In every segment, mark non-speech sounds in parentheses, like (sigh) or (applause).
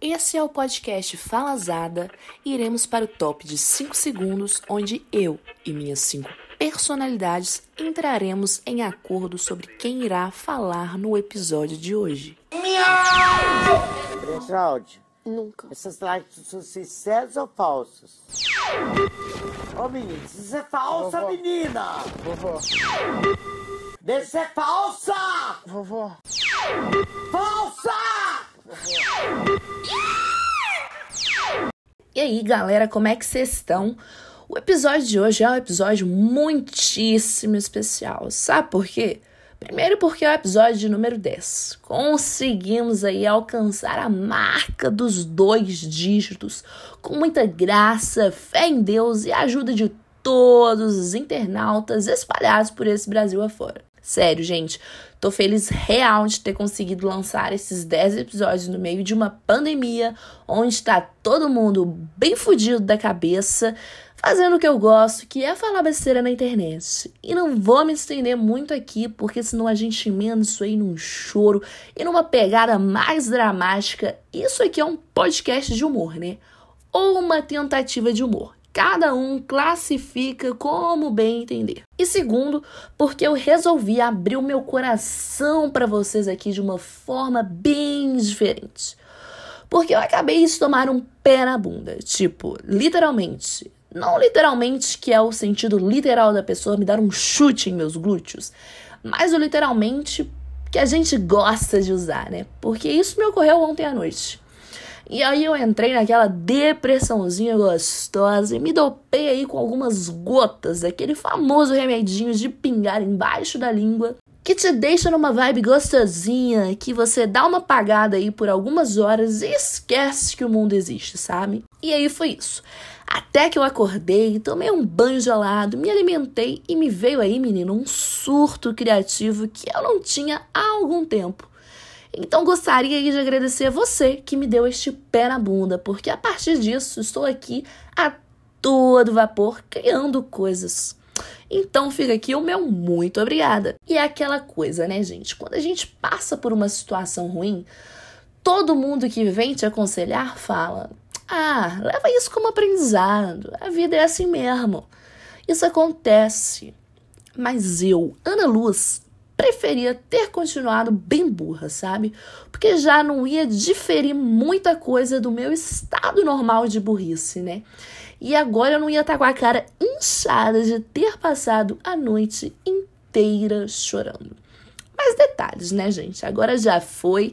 Esse é o podcast Falazada e iremos para o top de 5 segundos, onde eu e minhas 5 personalidades entraremos em acordo sobre quem irá falar no episódio de hoje. Bertralde, Nunca. essas lives são sinceras ou falsas? Ô menino, isso é falsa, Vovó. menina! Vovó, Deixa ser falsa! vovó, Falsa! E aí, galera, como é que vocês estão? O episódio de hoje é um episódio muitíssimo especial. Sabe por quê? Primeiro porque é o episódio de número 10. Conseguimos aí alcançar a marca dos dois dígitos com muita graça, fé em Deus e ajuda de todos os internautas espalhados por esse Brasil afora. Sério, gente, tô feliz real de ter conseguido lançar esses 10 episódios no meio de uma pandemia onde tá todo mundo bem fudido da cabeça, fazendo o que eu gosto, que é falar besteira na internet. E não vou me estender muito aqui, porque senão a gente emenda isso aí num choro e numa pegada mais dramática. Isso aqui é um podcast de humor, né? Ou uma tentativa de humor. Cada um classifica como bem entender. E segundo, porque eu resolvi abrir o meu coração para vocês aqui de uma forma bem diferente. Porque eu acabei de tomar um pé na bunda. Tipo, literalmente. Não literalmente, que é o sentido literal da pessoa me dar um chute em meus glúteos. Mas o literalmente que a gente gosta de usar, né? Porque isso me ocorreu ontem à noite. E aí eu entrei naquela depressãozinha gostosa e me dopei aí com algumas gotas daquele famoso remedinho de pingar embaixo da língua que te deixa numa vibe gostosinha, que você dá uma apagada aí por algumas horas e esquece que o mundo existe, sabe? E aí foi isso. Até que eu acordei, tomei um banho gelado, me alimentei e me veio aí, menino, um surto criativo que eu não tinha há algum tempo. Então gostaria de agradecer a você que me deu este pé na bunda, porque a partir disso estou aqui a todo vapor criando coisas. Então fica aqui o meu muito obrigada. E é aquela coisa, né, gente? Quando a gente passa por uma situação ruim, todo mundo que vem te aconselhar fala: "Ah, leva isso como aprendizado. A vida é assim mesmo. Isso acontece." Mas eu, Ana Luz, preferia ter continuado bem burra, sabe? Porque já não ia diferir muita coisa do meu estado normal de burrice, né? E agora eu não ia estar com a cara inchada de ter passado a noite inteira chorando. Mas detalhes, né, gente? Agora já foi.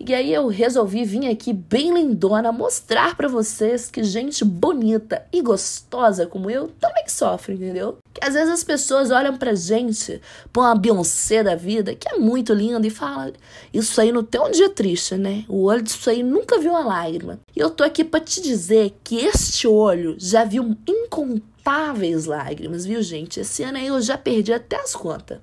E aí eu resolvi vir aqui bem lindona mostrar para vocês que gente bonita e gostosa como eu também sofre, entendeu? Que às vezes as pessoas olham pra gente, pra uma Beyoncé da vida, que é muito linda, e falam: Isso aí não tem um dia triste, né? O olho disso aí nunca viu uma lágrima. E eu tô aqui pra te dizer que este olho já viu incontáveis lágrimas, viu, gente? Esse ano aí eu já perdi até as contas.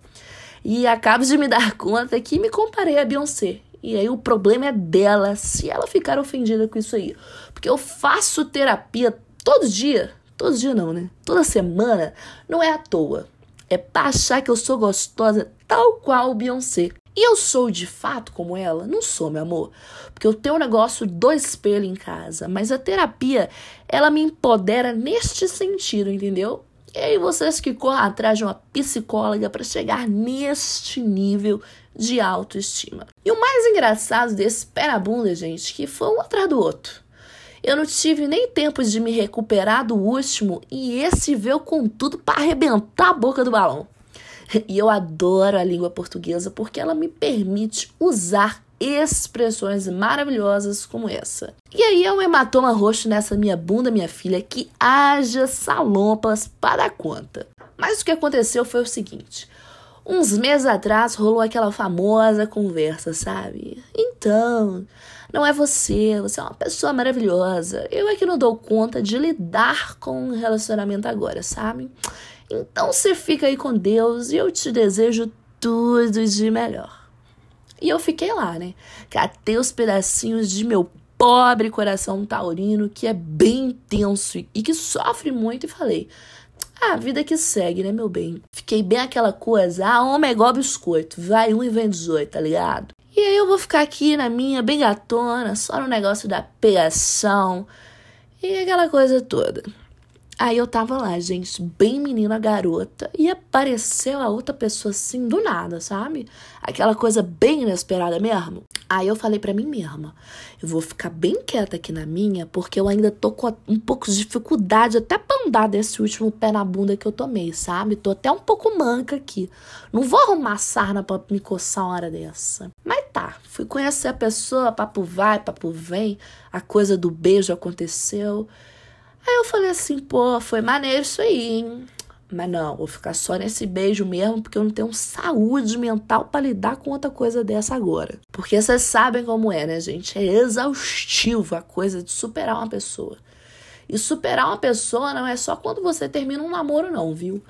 E acabo de me dar conta que me comparei a Beyoncé. E aí o problema é dela, se ela ficar ofendida com isso aí. Porque eu faço terapia todo dia. Todo dia não, né? Toda semana. Não é à toa. É pra achar que eu sou gostosa tal qual Beyoncé. E eu sou de fato como ela? Não sou, meu amor. Porque eu tenho um negócio do espelho em casa. Mas a terapia, ela me empodera neste sentido, entendeu? E aí vocês que correm atrás de uma psicóloga para chegar neste nível de autoestima. E o mais engraçado desse pé na bunda, gente, que foi um atrás do outro. Eu não tive nem tempo de me recuperar do último e esse veio com tudo para arrebentar a boca do balão. (laughs) E eu adoro a língua portuguesa porque ela me permite usar expressões maravilhosas como essa. E aí é um hematoma roxo nessa minha bunda, minha filha, que haja salompas para a conta. Mas o que aconteceu foi o seguinte. Uns meses atrás rolou aquela famosa conversa, sabe? Então, não é você, você é uma pessoa maravilhosa. Eu é que não dou conta de lidar com um relacionamento agora, sabe? Então você fica aí com Deus e eu te desejo tudo de melhor. E eu fiquei lá, né? Catei os pedacinhos de meu pobre coração taurino, que é bem intenso e que sofre muito, e falei: Ah, a vida que segue, né, meu bem? Fiquei bem aquela coisa, ah, homem é igual biscoito, vai um e vem 18, tá ligado? E aí eu vou ficar aqui na minha, bem gatona, só no negócio da pegação e aquela coisa toda. Aí eu tava lá, gente, bem menina garota, e apareceu a outra pessoa assim do nada, sabe? Aquela coisa bem inesperada mesmo. Aí eu falei para mim mesma, eu vou ficar bem quieta aqui na minha, porque eu ainda tô com um pouco de dificuldade até pra andar desse último pé na bunda que eu tomei, sabe? Tô até um pouco manca aqui. Não vou arrumar sarna pra me coçar uma hora dessa. Mas tá, fui conhecer a pessoa, papo vai, papo vem, a coisa do beijo aconteceu. Aí eu falei assim, pô, foi maneiro isso aí, hein? Mas não, vou ficar só nesse beijo mesmo, porque eu não tenho saúde mental para lidar com outra coisa dessa agora. Porque vocês sabem como é, né, gente? É exaustivo a coisa de superar uma pessoa. E superar uma pessoa não é só quando você termina um namoro, não, viu?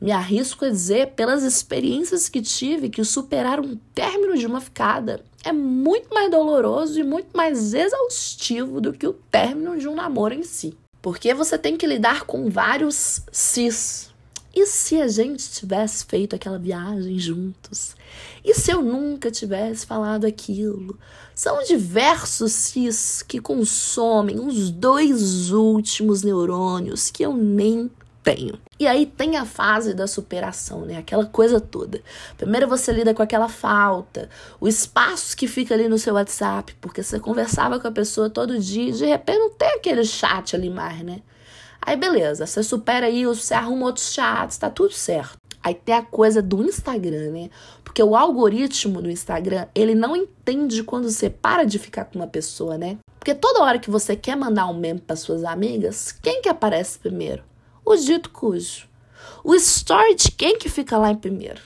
Me arrisco a dizer, pelas experiências que tive, que superar um término de uma ficada é muito mais doloroso e muito mais exaustivo do que o término de um namoro em si. Porque você tem que lidar com vários cis. E se a gente tivesse feito aquela viagem juntos? E se eu nunca tivesse falado aquilo? São diversos cis que consomem os dois últimos neurônios que eu nem tenho. E aí tem a fase da superação, né? Aquela coisa toda. Primeiro você lida com aquela falta, o espaço que fica ali no seu WhatsApp, porque você conversava com a pessoa todo dia e de repente não tem aquele chat ali mais, né? Aí beleza, você supera isso, você arruma outros chats, tá tudo certo. Aí tem a coisa do Instagram, né? Porque o algoritmo do Instagram, ele não entende quando você para de ficar com uma pessoa, né? Porque toda hora que você quer mandar um meme para suas amigas, quem que aparece primeiro? O dito cujo. O story de quem que fica lá em primeiro?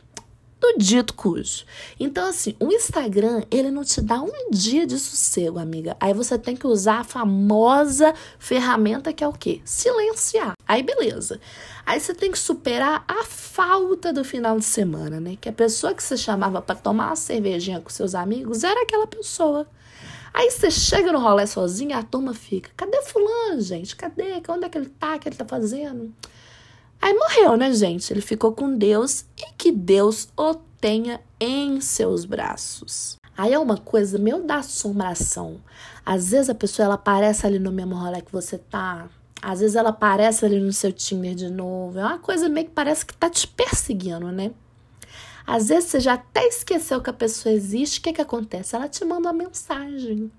Do dito cujo. Então, assim, o Instagram, ele não te dá um dia de sossego, amiga. Aí você tem que usar a famosa ferramenta que é o quê? Silenciar. Aí, beleza. Aí você tem que superar a falta do final de semana, né? Que a pessoa que você chamava para tomar uma cervejinha com seus amigos era aquela pessoa. Aí você chega no rolê sozinha, a turma fica: cadê Fulano, gente? Cadê? Onde é que ele tá? O que ele tá fazendo? Aí morreu, né, gente? Ele ficou com Deus e que Deus o tenha em seus braços. Aí é uma coisa meio da assombração. Às vezes a pessoa ela aparece ali no mesmo rolê que você tá. Às vezes ela aparece ali no seu Tinder de novo. É uma coisa meio que parece que tá te perseguindo, né? Às vezes você já até esqueceu que a pessoa existe. O que, que acontece? Ela te manda uma mensagem.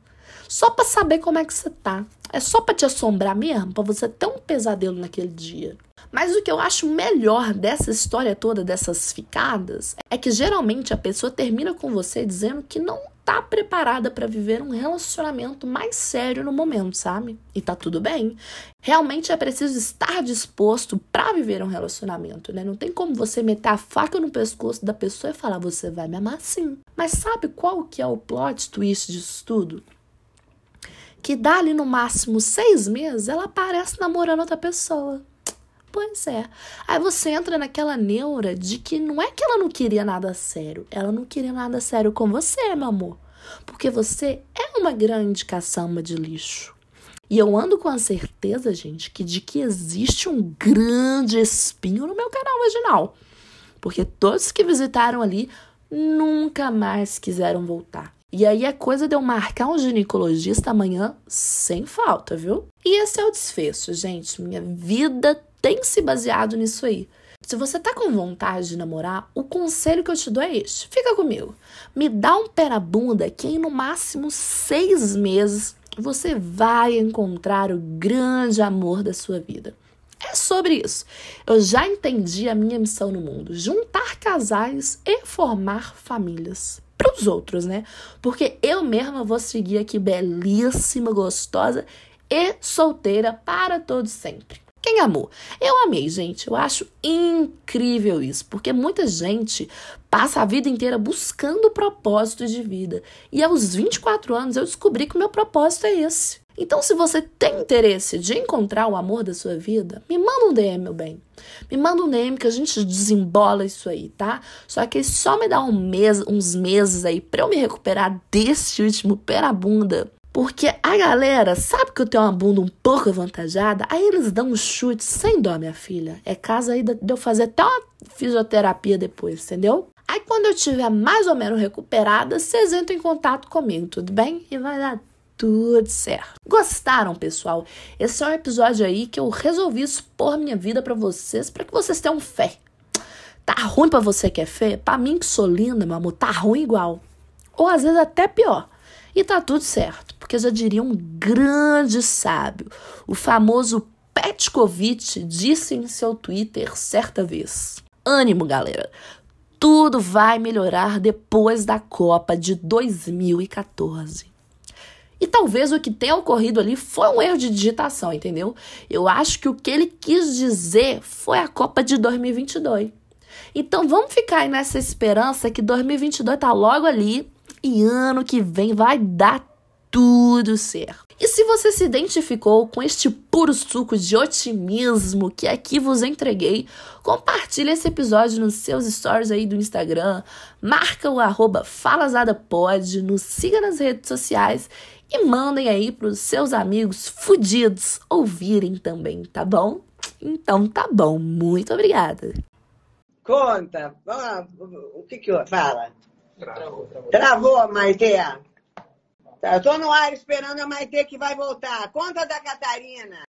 Só para saber como é que você tá. É só para te assombrar mesmo, para você ter um pesadelo naquele dia. Mas o que eu acho melhor dessa história toda, dessas ficadas, é que geralmente a pessoa termina com você dizendo que não tá preparada para viver um relacionamento mais sério no momento, sabe? E tá tudo bem. Realmente é preciso estar disposto para viver um relacionamento, né? Não tem como você meter a faca no pescoço da pessoa e falar você vai me amar sim. Mas sabe qual que é o plot twist disso tudo? Que dá ali no máximo seis meses, ela aparece namorando outra pessoa. Pois é. Aí você entra naquela neura de que não é que ela não queria nada sério, ela não queria nada sério com você, meu amor. Porque você é uma grande caçamba de lixo. E eu ando com a certeza, gente, que de que existe um grande espinho no meu canal vaginal. Porque todos que visitaram ali nunca mais quiseram voltar. E aí é coisa de eu marcar um ginecologista amanhã sem falta, viu? E esse é o desfecho, gente. Minha vida tem se baseado nisso aí. Se você tá com vontade de namorar, o conselho que eu te dou é este: fica comigo. Me dá um pé na bunda que em no máximo seis meses você vai encontrar o grande amor da sua vida. É sobre isso. Eu já entendi a minha missão no mundo: juntar casais e formar famílias. Para os outros, né? Porque eu mesma vou seguir aqui belíssima, gostosa e solteira para todo sempre. Quem amou? Eu amei, gente. Eu acho incrível isso, porque muita gente passa a vida inteira buscando propósito de vida. E aos 24 anos eu descobri que o meu propósito é esse. Então, se você tem interesse de encontrar o amor da sua vida, me manda um DM, meu bem. Me manda um DM que a gente desembola isso aí, tá? Só que só me dá um mês, uns meses aí para eu me recuperar desse último pé na bunda porque a galera sabe que eu tenho uma bunda um pouco avantajada, aí eles dão um chute sem dó, minha filha. É caso aí de eu fazer até uma fisioterapia depois, entendeu? Aí quando eu estiver mais ou menos recuperada, vocês entram em contato comigo, tudo bem? E vai dar tudo certo. Gostaram, pessoal? Esse é um episódio aí que eu resolvi expor minha vida para vocês, para que vocês tenham fé. Tá ruim para você que é fé? Para mim que sou linda, meu amor, tá ruim igual. Ou às vezes até pior. E tá tudo certo, porque já diria um grande sábio, o famoso Petkovic disse em seu Twitter certa vez: Ânimo, galera. Tudo vai melhorar depois da Copa de 2014. E talvez o que tenha ocorrido ali foi um erro de digitação, entendeu? Eu acho que o que ele quis dizer foi a Copa de 2022. Então vamos ficar aí nessa esperança que 2022 tá logo ali e ano que vem vai dar tudo certo. E se você se identificou com este puro suco de otimismo que aqui vos entreguei, compartilhe esse episódio nos seus stories aí do Instagram, marca o arroba falasadapod, nos siga nas redes sociais e mandem aí para os seus amigos fudidos ouvirem também, tá bom? Então tá bom, muito obrigada. Conta, o que que fala? Travou, travou. Travou, Maite. Tá, eu tô no ar esperando a Maite que vai voltar. Conta da Catarina.